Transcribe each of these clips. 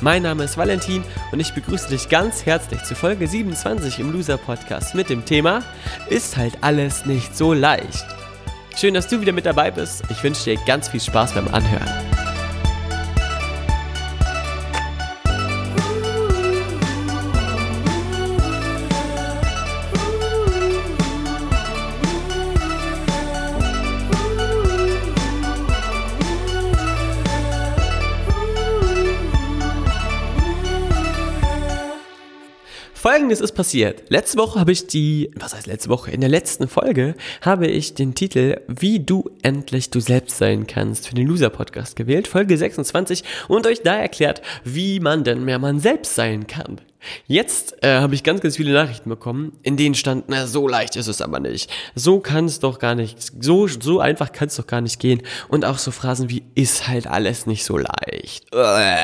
Mein Name ist Valentin und ich begrüße dich ganz herzlich zu Folge 27 im Loser Podcast mit dem Thema Ist halt alles nicht so leicht. Schön, dass du wieder mit dabei bist. Ich wünsche dir ganz viel Spaß beim Anhören. Folgendes ist passiert. Letzte Woche habe ich die, was heißt letzte Woche? In der letzten Folge habe ich den Titel Wie du endlich du selbst sein kannst für den Loser Podcast gewählt, Folge 26 und euch da erklärt, wie man denn mehr man selbst sein kann. Jetzt äh, habe ich ganz, ganz viele Nachrichten bekommen, in denen stand, na, so leicht ist es aber nicht. So kann es doch gar nicht, so, so einfach kann es doch gar nicht gehen. Und auch so Phrasen wie, ist halt alles nicht so leicht. Uäh.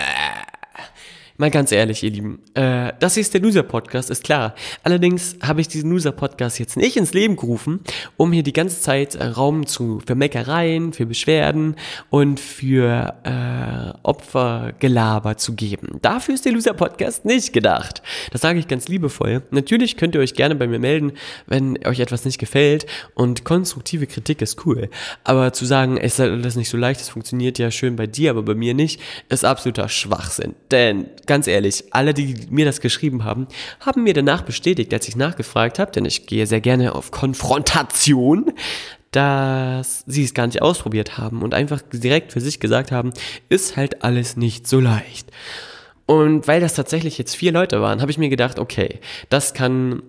Mal ganz ehrlich, ihr Lieben, äh, das hier ist der Loser-Podcast, ist klar. Allerdings habe ich diesen Loser-Podcast jetzt nicht ins Leben gerufen, um hier die ganze Zeit äh, Raum zu, für Meckereien, für Beschwerden und für äh, Opfergelaber zu geben. Dafür ist der Loser-Podcast nicht gedacht. Das sage ich ganz liebevoll. Natürlich könnt ihr euch gerne bei mir melden, wenn euch etwas nicht gefällt und konstruktive Kritik ist cool. Aber zu sagen, es ist alles nicht so leicht, es funktioniert ja schön bei dir, aber bei mir nicht, ist absoluter Schwachsinn. Denn ganz ehrlich, alle, die mir das geschrieben haben, haben mir danach bestätigt, als ich nachgefragt habe, denn ich gehe sehr gerne auf Konfrontation, dass sie es gar nicht ausprobiert haben und einfach direkt für sich gesagt haben, ist halt alles nicht so leicht. Und weil das tatsächlich jetzt vier Leute waren, habe ich mir gedacht, okay, das kann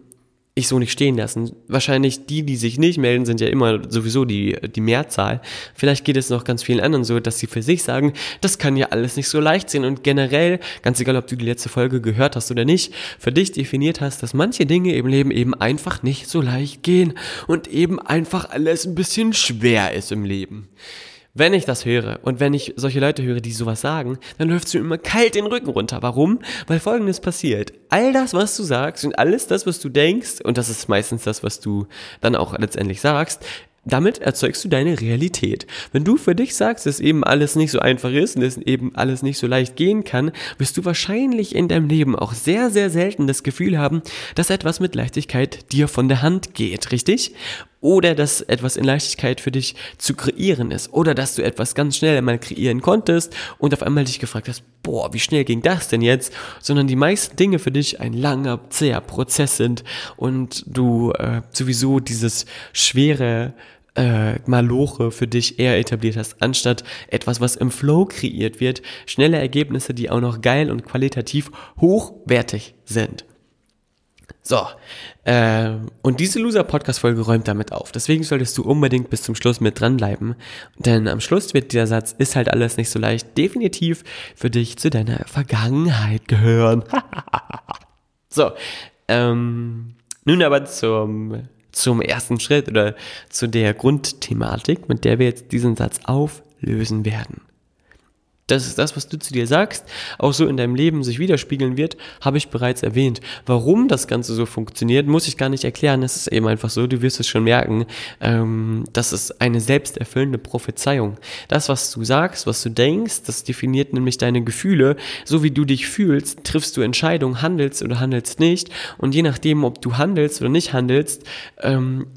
ich so nicht stehen lassen. Wahrscheinlich die, die sich nicht melden, sind ja immer sowieso die, die Mehrzahl. Vielleicht geht es noch ganz vielen anderen so, dass sie für sich sagen, das kann ja alles nicht so leicht sein und generell, ganz egal, ob du die letzte Folge gehört hast oder nicht, für dich definiert hast, dass manche Dinge im Leben eben einfach nicht so leicht gehen und eben einfach alles ein bisschen schwer ist im Leben. Wenn ich das höre und wenn ich solche Leute höre, die sowas sagen, dann läuft es mir immer kalt den Rücken runter. Warum? Weil folgendes passiert. All das, was du sagst und alles das, was du denkst, und das ist meistens das, was du dann auch letztendlich sagst, damit erzeugst du deine Realität. Wenn du für dich sagst, dass eben alles nicht so einfach ist und dass eben alles nicht so leicht gehen kann, wirst du wahrscheinlich in deinem Leben auch sehr, sehr selten das Gefühl haben, dass etwas mit Leichtigkeit dir von der Hand geht, richtig? Oder dass etwas in Leichtigkeit für dich zu kreieren ist. Oder dass du etwas ganz schnell einmal kreieren konntest und auf einmal dich gefragt hast, boah, wie schnell ging das denn jetzt? Sondern die meisten Dinge für dich ein langer, zäher Prozess sind und du äh, sowieso dieses schwere äh, Maloche für dich eher etabliert hast, anstatt etwas, was im Flow kreiert wird, schnelle Ergebnisse, die auch noch geil und qualitativ hochwertig sind. So, äh, und diese Loser-Podcast-Folge räumt damit auf. Deswegen solltest du unbedingt bis zum Schluss mit dranbleiben. Denn am Schluss wird dieser Satz, ist halt alles nicht so leicht, definitiv für dich zu deiner Vergangenheit gehören. so, ähm, nun aber zum, zum ersten Schritt oder zu der Grundthematik, mit der wir jetzt diesen Satz auflösen werden das ist das, was du zu dir sagst, auch so in deinem Leben sich widerspiegeln wird, habe ich bereits erwähnt. Warum das Ganze so funktioniert, muss ich gar nicht erklären. Es ist eben einfach so, du wirst es schon merken. Ähm, das ist eine selbsterfüllende Prophezeiung. Das, was du sagst, was du denkst, das definiert nämlich deine Gefühle. So wie du dich fühlst, triffst du Entscheidungen, handelst oder handelst nicht. Und je nachdem, ob du handelst oder nicht handelst, ähm,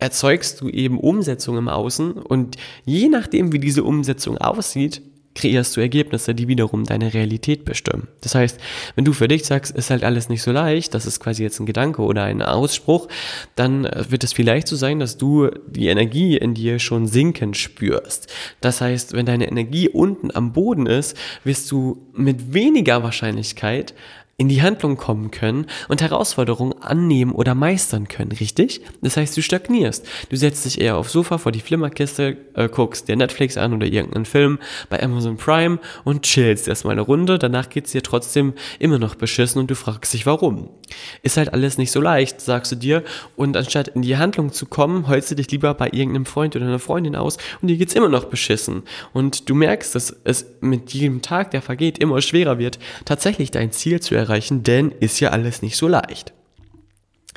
erzeugst du eben Umsetzung im Außen und je nachdem, wie diese Umsetzung aussieht, kreierst du Ergebnisse, die wiederum deine Realität bestimmen. Das heißt, wenn du für dich sagst, ist halt alles nicht so leicht, das ist quasi jetzt ein Gedanke oder ein Ausspruch, dann äh, wird es vielleicht so sein, dass du die Energie in dir schon sinken spürst. Das heißt, wenn deine Energie unten am Boden ist, wirst du mit weniger Wahrscheinlichkeit in die Handlung kommen können und Herausforderungen annehmen oder meistern können, richtig? Das heißt, du stagnierst. Du setzt dich eher aufs Sofa vor die Flimmerkiste, äh, guckst dir Netflix an oder irgendeinen Film bei Amazon Prime und chillst erstmal eine Runde. Danach geht's dir trotzdem immer noch beschissen und du fragst dich, warum. Ist halt alles nicht so leicht, sagst du dir. Und anstatt in die Handlung zu kommen, heulst du dich lieber bei irgendeinem Freund oder einer Freundin aus und dir geht's immer noch beschissen. Und du merkst, dass es mit jedem Tag, der vergeht, immer schwerer wird, tatsächlich dein Ziel zu erreichen erreichen, denn ist ja alles nicht so leicht.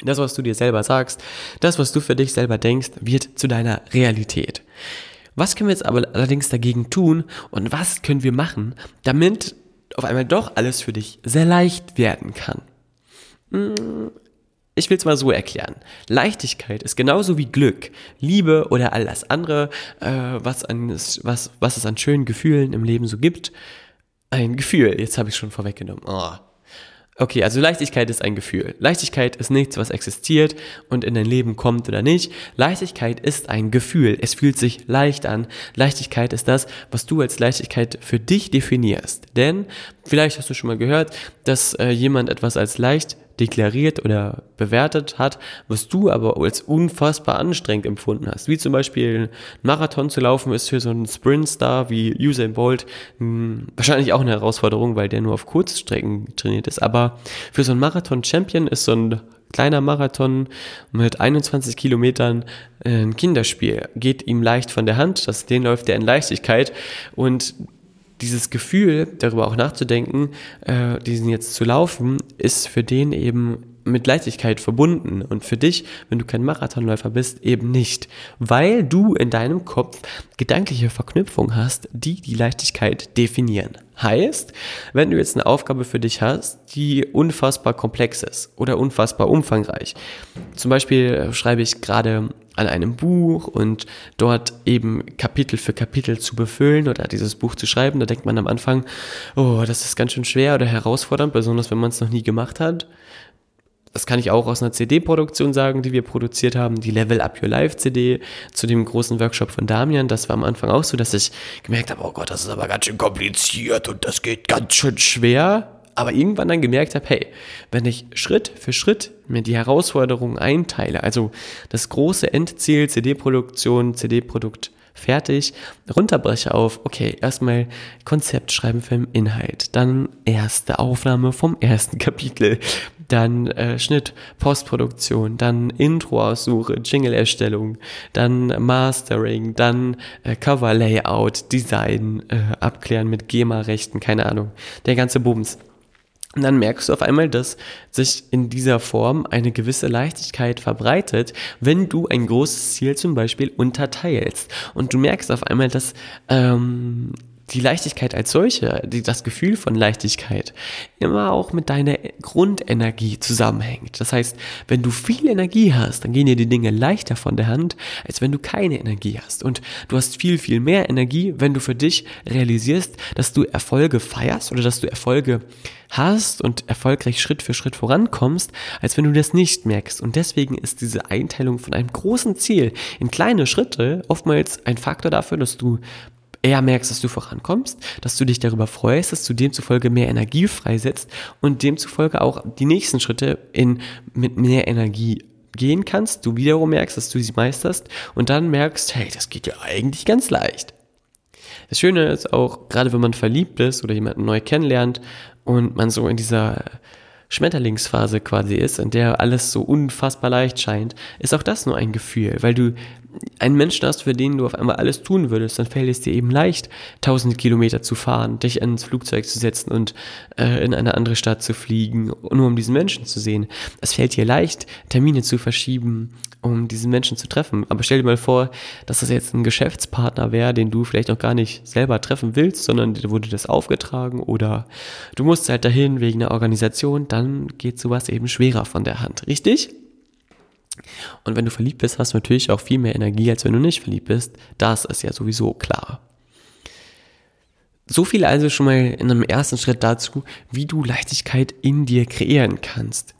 Das, was du dir selber sagst, das, was du für dich selber denkst, wird zu deiner Realität. Was können wir jetzt aber allerdings dagegen tun und was können wir machen, damit auf einmal doch alles für dich sehr leicht werden kann? Hm, ich will es mal so erklären. Leichtigkeit ist genauso wie Glück, Liebe oder all das andere, äh, was, an, was, was es an schönen Gefühlen im Leben so gibt. Ein Gefühl, jetzt habe ich schon vorweggenommen. Oh, Okay, also Leichtigkeit ist ein Gefühl. Leichtigkeit ist nichts, was existiert und in dein Leben kommt oder nicht. Leichtigkeit ist ein Gefühl. Es fühlt sich leicht an. Leichtigkeit ist das, was du als Leichtigkeit für dich definierst. Denn vielleicht hast du schon mal gehört, dass äh, jemand etwas als leicht deklariert oder bewertet hat, was du aber als unfassbar anstrengend empfunden hast. Wie zum Beispiel ein Marathon zu laufen ist für so einen Sprintstar wie Usain Bolt mh, hm, wahrscheinlich auch eine Herausforderung, weil der nur auf Kurzstrecken trainiert ist. Aber für so einen Marathon-Champion ist so ein kleiner Marathon mit 21 Kilometern ein Kinderspiel. Geht ihm leicht von der Hand, das, den läuft er in Leichtigkeit und dieses Gefühl, darüber auch nachzudenken, äh, diesen jetzt zu laufen, ist für den eben mit Leichtigkeit verbunden und für dich, wenn du kein Marathonläufer bist, eben nicht, weil du in deinem Kopf gedankliche Verknüpfungen hast, die die Leichtigkeit definieren. Heißt, wenn du jetzt eine Aufgabe für dich hast, die unfassbar komplex ist oder unfassbar umfangreich, zum Beispiel schreibe ich gerade an einem Buch und dort eben Kapitel für Kapitel zu befüllen oder dieses Buch zu schreiben, da denkt man am Anfang, oh, das ist ganz schön schwer oder herausfordernd, besonders wenn man es noch nie gemacht hat. Das kann ich auch aus einer CD-Produktion sagen, die wir produziert haben, die Level Up Your Life CD zu dem großen Workshop von Damian. Das war am Anfang auch so, dass ich gemerkt habe, oh Gott, das ist aber ganz schön kompliziert und das geht ganz schön schwer aber irgendwann dann gemerkt habe, hey, wenn ich Schritt für Schritt mir die Herausforderungen einteile, also das große Endziel, CD-Produktion, CD-Produkt fertig, runterbreche auf, okay, erstmal Konzept schreiben für den Inhalt, dann erste Aufnahme vom ersten Kapitel, dann äh, Schnitt, Postproduktion, dann Intro-Aussuche, Jingle-Erstellung, dann Mastering, dann äh, Cover-Layout, Design, äh, abklären mit GEMA-Rechten, keine Ahnung, der ganze Bums. Und dann merkst du auf einmal, dass sich in dieser Form eine gewisse Leichtigkeit verbreitet, wenn du ein großes Ziel zum Beispiel unterteilst. Und du merkst auf einmal, dass ähm, die Leichtigkeit als solche, die, das Gefühl von Leichtigkeit, immer auch mit deiner Grundenergie zusammenhängt. Das heißt, wenn du viel Energie hast, dann gehen dir die Dinge leichter von der Hand, als wenn du keine Energie hast. Und du hast viel, viel mehr Energie, wenn du für dich realisierst, dass du Erfolge feierst oder dass du Erfolge hast und erfolgreich Schritt für Schritt vorankommst, als wenn du das nicht merkst. Und deswegen ist diese Einteilung von einem großen Ziel in kleine Schritte oftmals ein Faktor dafür, dass du eher merkst, dass du vorankommst, dass du dich darüber freust, dass du demzufolge mehr Energie freisetzt und demzufolge auch die nächsten Schritte in, mit mehr Energie gehen kannst, du wiederum merkst, dass du sie meisterst und dann merkst, hey, das geht ja eigentlich ganz leicht. Das Schöne ist auch, gerade wenn man verliebt ist oder jemanden neu kennenlernt und man so in dieser Schmetterlingsphase quasi ist, in der alles so unfassbar leicht scheint, ist auch das nur ein Gefühl, weil du einen Menschen hast, für den du auf einmal alles tun würdest, dann fällt es dir eben leicht, tausend Kilometer zu fahren, dich ins Flugzeug zu setzen und äh, in eine andere Stadt zu fliegen, nur um diesen Menschen zu sehen. Es fällt dir leicht, Termine zu verschieben, um diesen Menschen zu treffen. Aber stell dir mal vor, dass das jetzt ein Geschäftspartner wäre, den du vielleicht noch gar nicht selber treffen willst, sondern dir wurde das aufgetragen oder du musst halt dahin wegen einer Organisation, dann geht sowas eben schwerer von der Hand, richtig? Und wenn du verliebt bist, hast du natürlich auch viel mehr Energie, als wenn du nicht verliebt bist. Das ist ja sowieso klar. So viel also schon mal in einem ersten Schritt dazu, wie du Leichtigkeit in dir kreieren kannst.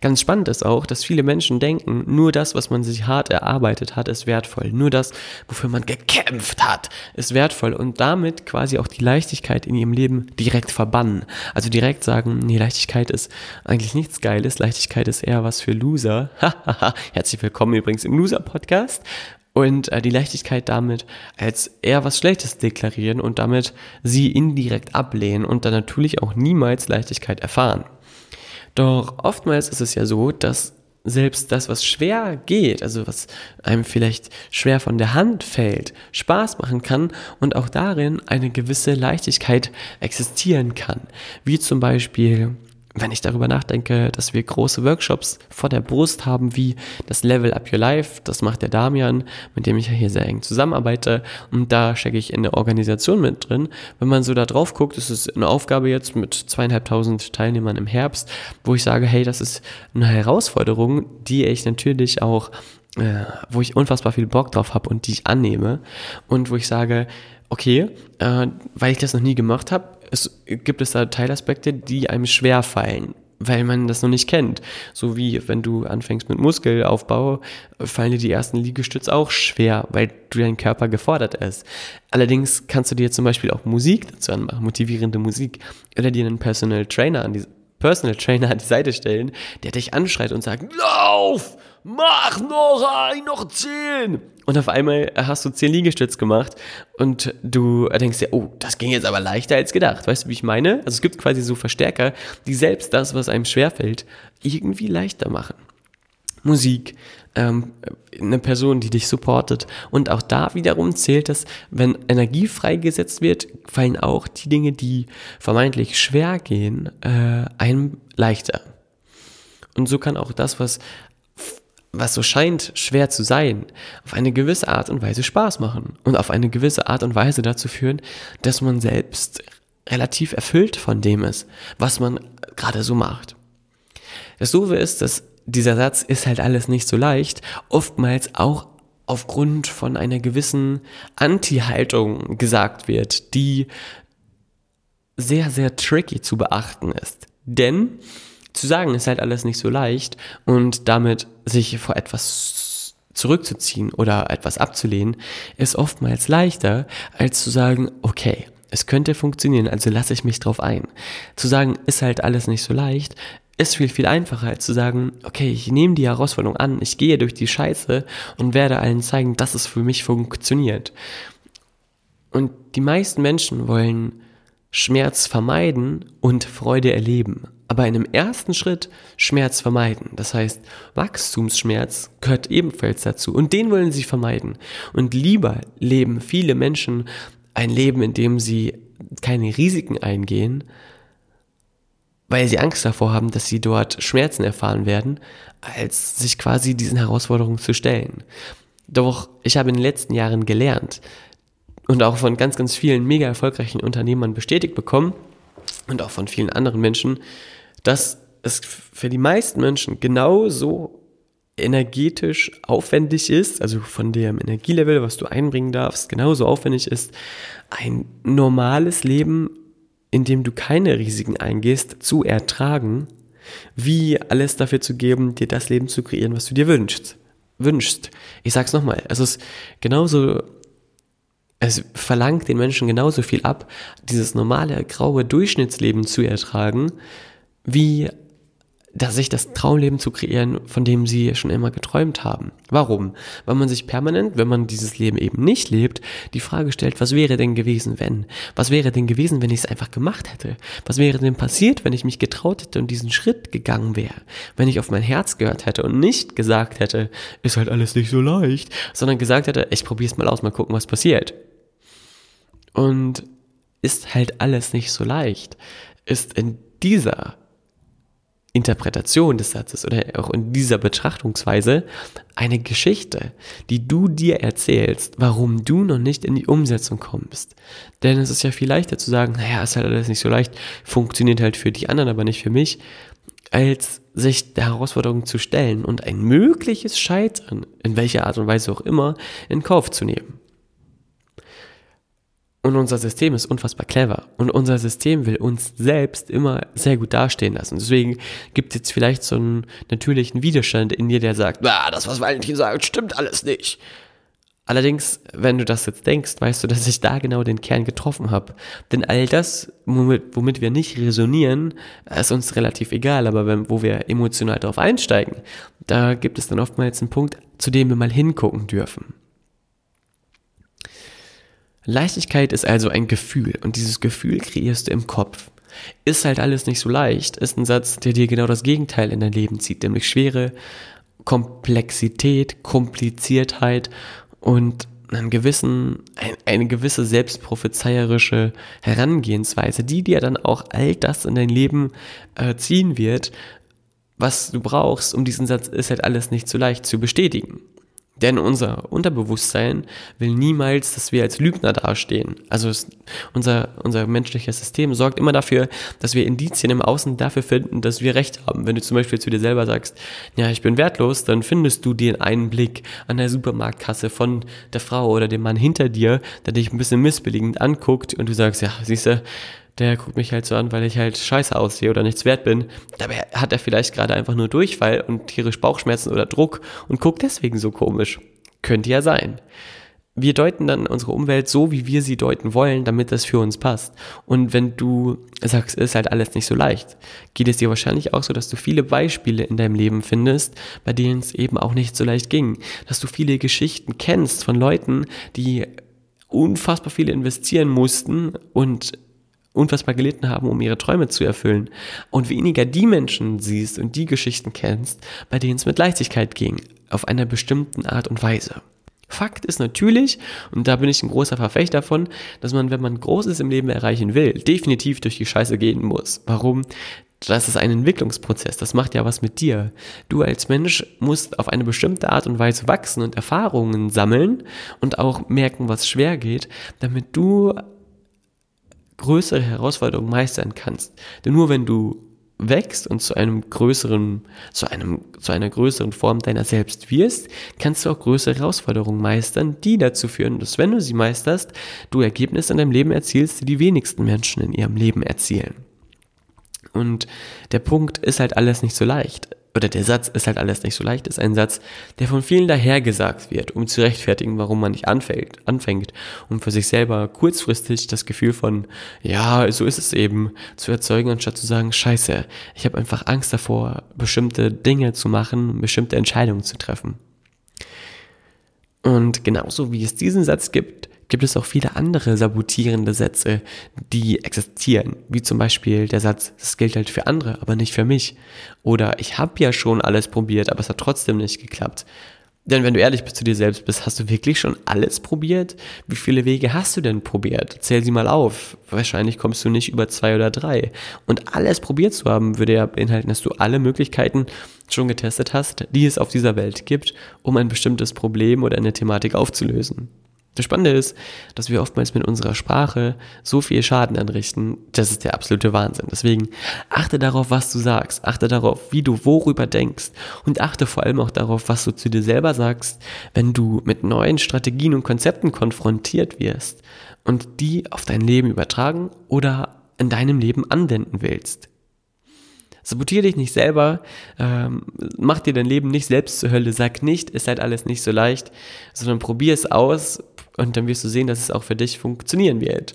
Ganz spannend ist auch, dass viele Menschen denken, nur das, was man sich hart erarbeitet hat, ist wertvoll. Nur das, wofür man gekämpft hat, ist wertvoll und damit quasi auch die Leichtigkeit in ihrem Leben direkt verbannen. Also direkt sagen, nee, Leichtigkeit ist eigentlich nichts Geiles. Leichtigkeit ist eher was für Loser. Herzlich willkommen übrigens im Loser-Podcast und äh, die Leichtigkeit damit als eher was Schlechtes deklarieren und damit sie indirekt ablehnen und dann natürlich auch niemals Leichtigkeit erfahren. Doch oftmals ist es ja so, dass selbst das, was schwer geht, also was einem vielleicht schwer von der Hand fällt, Spaß machen kann und auch darin eine gewisse Leichtigkeit existieren kann. Wie zum Beispiel wenn ich darüber nachdenke, dass wir große Workshops vor der Brust haben, wie das Level Up Your Life, das macht der Damian, mit dem ich ja hier sehr eng zusammenarbeite und da stecke ich in der Organisation mit drin. Wenn man so da drauf guckt, ist es eine Aufgabe jetzt mit zweieinhalbtausend Teilnehmern im Herbst, wo ich sage, hey, das ist eine Herausforderung, die ich natürlich auch, äh, wo ich unfassbar viel Bock drauf habe und die ich annehme und wo ich sage, okay, äh, weil ich das noch nie gemacht habe, es gibt es da Teilaspekte, die einem schwer fallen, weil man das noch nicht kennt. So wie wenn du anfängst mit Muskelaufbau, fallen dir die ersten Liegestütze auch schwer, weil du dein Körper gefordert ist. Allerdings kannst du dir zum Beispiel auch Musik dazu anmachen, motivierende Musik, oder dir einen Personal Trainer an die, Personal Trainer an die Seite stellen, der dich anschreit und sagt, lauf! mach noch ein, noch zehn. Und auf einmal hast du zehn Liegestütz gemacht und du denkst dir, oh, das ging jetzt aber leichter als gedacht. Weißt du, wie ich meine? Also es gibt quasi so Verstärker, die selbst das, was einem schwerfällt, irgendwie leichter machen. Musik, ähm, eine Person, die dich supportet. Und auch da wiederum zählt es, wenn Energie freigesetzt wird, fallen auch die Dinge, die vermeintlich schwer gehen, äh, einem leichter. Und so kann auch das, was was so scheint schwer zu sein, auf eine gewisse Art und Weise Spaß machen und auf eine gewisse Art und Weise dazu führen, dass man selbst relativ erfüllt von dem ist, was man gerade so macht. Das Doofe ist, dass dieser Satz ist halt alles nicht so leicht, oftmals auch aufgrund von einer gewissen Anti-Haltung gesagt wird, die sehr, sehr tricky zu beachten ist. Denn zu sagen ist halt alles nicht so leicht und damit sich vor etwas zurückzuziehen oder etwas abzulehnen, ist oftmals leichter, als zu sagen, okay, es könnte funktionieren, also lasse ich mich drauf ein. Zu sagen, ist halt alles nicht so leicht, ist viel, viel einfacher, als zu sagen, okay, ich nehme die Herausforderung an, ich gehe durch die Scheiße und werde allen zeigen, dass es für mich funktioniert. Und die meisten Menschen wollen Schmerz vermeiden und Freude erleben aber in einem ersten Schritt Schmerz vermeiden. Das heißt, Wachstumsschmerz gehört ebenfalls dazu und den wollen sie vermeiden. Und lieber leben viele Menschen ein Leben, in dem sie keine Risiken eingehen, weil sie Angst davor haben, dass sie dort Schmerzen erfahren werden, als sich quasi diesen Herausforderungen zu stellen. Doch ich habe in den letzten Jahren gelernt und auch von ganz, ganz vielen mega erfolgreichen Unternehmern bestätigt bekommen und auch von vielen anderen Menschen, dass es für die meisten Menschen genauso energetisch aufwendig ist, also von dem Energielevel, was du einbringen darfst, genauso aufwendig ist, ein normales Leben, in dem du keine Risiken eingehst, zu ertragen, wie alles dafür zu geben, dir das Leben zu kreieren, was du dir wünschst. Wünschst. Ich sag's nochmal, es ist genauso, es verlangt den Menschen genauso viel ab, dieses normale graue Durchschnittsleben zu ertragen, wie da sich das Traumleben zu kreieren, von dem sie schon immer geträumt haben. Warum? Weil man sich permanent, wenn man dieses Leben eben nicht lebt, die Frage stellt, was wäre denn gewesen, wenn? Was wäre denn gewesen, wenn ich es einfach gemacht hätte? Was wäre denn passiert, wenn ich mich getraut hätte und diesen Schritt gegangen wäre? Wenn ich auf mein Herz gehört hätte und nicht gesagt hätte, ist halt alles nicht so leicht, sondern gesagt hätte, ich probiere es mal aus, mal gucken, was passiert. Und ist halt alles nicht so leicht, ist in dieser Interpretation des Satzes oder auch in dieser Betrachtungsweise eine Geschichte, die du dir erzählst, warum du noch nicht in die Umsetzung kommst. Denn es ist ja viel leichter zu sagen, naja, ist halt alles nicht so leicht, funktioniert halt für die anderen, aber nicht für mich, als sich der Herausforderung zu stellen und ein mögliches Scheitern, in welcher Art und Weise auch immer, in Kauf zu nehmen. Und unser System ist unfassbar clever. Und unser System will uns selbst immer sehr gut dastehen lassen. Deswegen gibt es jetzt vielleicht so einen natürlichen Widerstand in dir, der sagt, ah, das, was Valentin sagt, stimmt alles nicht. Allerdings, wenn du das jetzt denkst, weißt du, dass ich da genau den Kern getroffen habe. Denn all das, womit, womit wir nicht resonieren, ist uns relativ egal. Aber wenn, wo wir emotional darauf einsteigen, da gibt es dann oftmals einen Punkt, zu dem wir mal hingucken dürfen. Leichtigkeit ist also ein Gefühl und dieses Gefühl kreierst du im Kopf. Ist halt alles nicht so leicht, ist ein Satz, der dir genau das Gegenteil in dein Leben zieht, nämlich Schwere, Komplexität, Kompliziertheit und einen gewissen, ein, eine gewisse selbstprophezeierische Herangehensweise, die dir dann auch all das in dein Leben äh, ziehen wird, was du brauchst, um diesen Satz ist halt alles nicht so leicht zu bestätigen. Denn unser Unterbewusstsein will niemals, dass wir als Lügner dastehen. Also es, unser, unser menschliches System sorgt immer dafür, dass wir Indizien im Außen dafür finden, dass wir Recht haben. Wenn du zum Beispiel zu dir selber sagst, ja, ich bin wertlos, dann findest du den einen Blick an der Supermarktkasse von der Frau oder dem Mann hinter dir, der dich ein bisschen missbilligend anguckt und du sagst, ja, siehst du, der guckt mich halt so an, weil ich halt scheiße aussehe oder nichts wert bin. Dabei hat er vielleicht gerade einfach nur Durchfall und tierisch Bauchschmerzen oder Druck und guckt deswegen so komisch. Könnte ja sein. Wir deuten dann unsere Umwelt so, wie wir sie deuten wollen, damit das für uns passt. Und wenn du sagst, ist halt alles nicht so leicht, geht es dir wahrscheinlich auch so, dass du viele Beispiele in deinem Leben findest, bei denen es eben auch nicht so leicht ging. Dass du viele Geschichten kennst von Leuten, die unfassbar viele investieren mussten und unfassbar gelitten haben, um ihre Träume zu erfüllen. Und weniger die Menschen siehst und die Geschichten kennst, bei denen es mit Leichtigkeit ging, auf einer bestimmten Art und Weise. Fakt ist natürlich, und da bin ich ein großer Verfechter davon, dass man, wenn man Großes im Leben erreichen will, definitiv durch die Scheiße gehen muss. Warum? Das ist ein Entwicklungsprozess, das macht ja was mit dir. Du als Mensch musst auf eine bestimmte Art und Weise wachsen und Erfahrungen sammeln und auch merken, was schwer geht, damit du größere Herausforderungen meistern kannst. Denn nur wenn du wächst und zu einem größeren, zu einem, zu einer größeren Form deiner selbst wirst, kannst du auch größere Herausforderungen meistern, die dazu führen, dass wenn du sie meisterst, du Ergebnisse in deinem Leben erzielst, die die wenigsten Menschen in ihrem Leben erzielen. Und der Punkt ist halt alles nicht so leicht oder der Satz ist halt alles nicht so leicht, ist ein Satz, der von vielen dahergesagt wird, um zu rechtfertigen, warum man nicht anfängt, anfängt, um für sich selber kurzfristig das Gefühl von, ja, so ist es eben, zu erzeugen, anstatt zu sagen, scheiße, ich habe einfach Angst davor, bestimmte Dinge zu machen, bestimmte Entscheidungen zu treffen. Und genauso wie es diesen Satz gibt, gibt es auch viele andere sabotierende Sätze, die existieren. Wie zum Beispiel der Satz, das gilt halt für andere, aber nicht für mich. Oder ich habe ja schon alles probiert, aber es hat trotzdem nicht geklappt. Denn wenn du ehrlich bist zu dir selbst bist, hast du wirklich schon alles probiert? Wie viele Wege hast du denn probiert? Zähl sie mal auf. Wahrscheinlich kommst du nicht über zwei oder drei. Und alles probiert zu haben, würde ja beinhalten, dass du alle Möglichkeiten schon getestet hast, die es auf dieser Welt gibt, um ein bestimmtes Problem oder eine Thematik aufzulösen. Das Spannende ist, dass wir oftmals mit unserer Sprache so viel Schaden anrichten, das ist der absolute Wahnsinn. Deswegen achte darauf, was du sagst, achte darauf, wie du worüber denkst. Und achte vor allem auch darauf, was du zu dir selber sagst, wenn du mit neuen Strategien und Konzepten konfrontiert wirst und die auf dein Leben übertragen oder in deinem Leben anwenden willst. Sabotier dich nicht selber, ähm, mach dir dein Leben nicht selbst zur Hölle, sag nicht, ist halt alles nicht so leicht, sondern probier es aus, und dann wirst du sehen, dass es auch für dich funktionieren wird.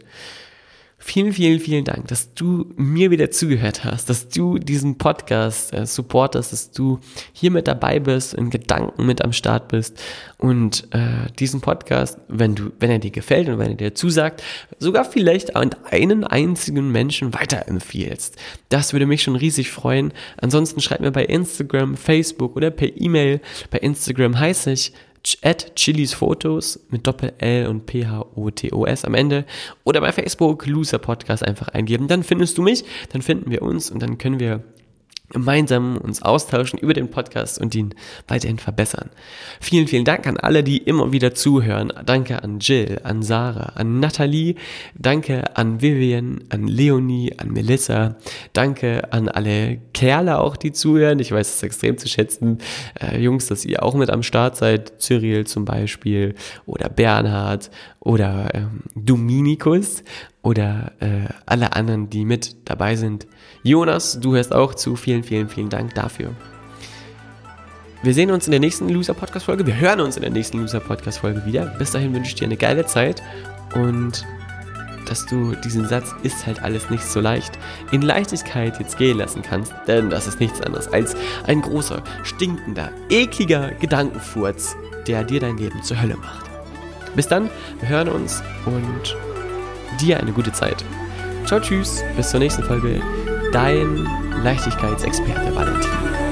Vielen, vielen, vielen Dank, dass du mir wieder zugehört hast, dass du diesen Podcast äh, supportest, dass du hier mit dabei bist, in Gedanken mit am Start bist und äh, diesen Podcast, wenn du, wenn er dir gefällt und wenn er dir zusagt, sogar vielleicht an einen einzigen Menschen weiterempfiehlst. Das würde mich schon riesig freuen. Ansonsten schreib mir bei Instagram, Facebook oder per E-Mail. Bei Instagram heiße ich at Chilis Fotos mit Doppel-L und P-H-O-T-O-S am Ende oder bei Facebook Loser Podcast einfach eingeben. Dann findest du mich, dann finden wir uns und dann können wir gemeinsam uns austauschen über den Podcast und ihn weiterhin verbessern. Vielen, vielen Dank an alle, die immer wieder zuhören. Danke an Jill, an Sarah, an Nathalie. Danke an Vivian, an Leonie, an Melissa. Danke an alle Kerle auch, die zuhören. Ich weiß es extrem zu schätzen. Äh, Jungs, dass ihr auch mit am Start seid. Cyril zum Beispiel oder Bernhard oder ähm, Dominikus oder äh, alle anderen, die mit dabei sind. Jonas, du hörst auch zu. Vielen, vielen, vielen Dank dafür. Wir sehen uns in der nächsten Loser Podcast Folge. Wir hören uns in der nächsten Loser Podcast Folge wieder. Bis dahin wünsche ich dir eine geile Zeit und dass du diesen Satz ist halt alles nicht so leicht in Leichtigkeit jetzt gehen lassen kannst, denn das ist nichts anderes als ein großer, stinkender, ekliger Gedankenfurz, der dir dein Leben zur Hölle macht. Bis dann, wir hören uns und dir eine gute Zeit. Ciao, tschüss, bis zur nächsten Folge. Dein Leichtigkeitsexperte Valentin.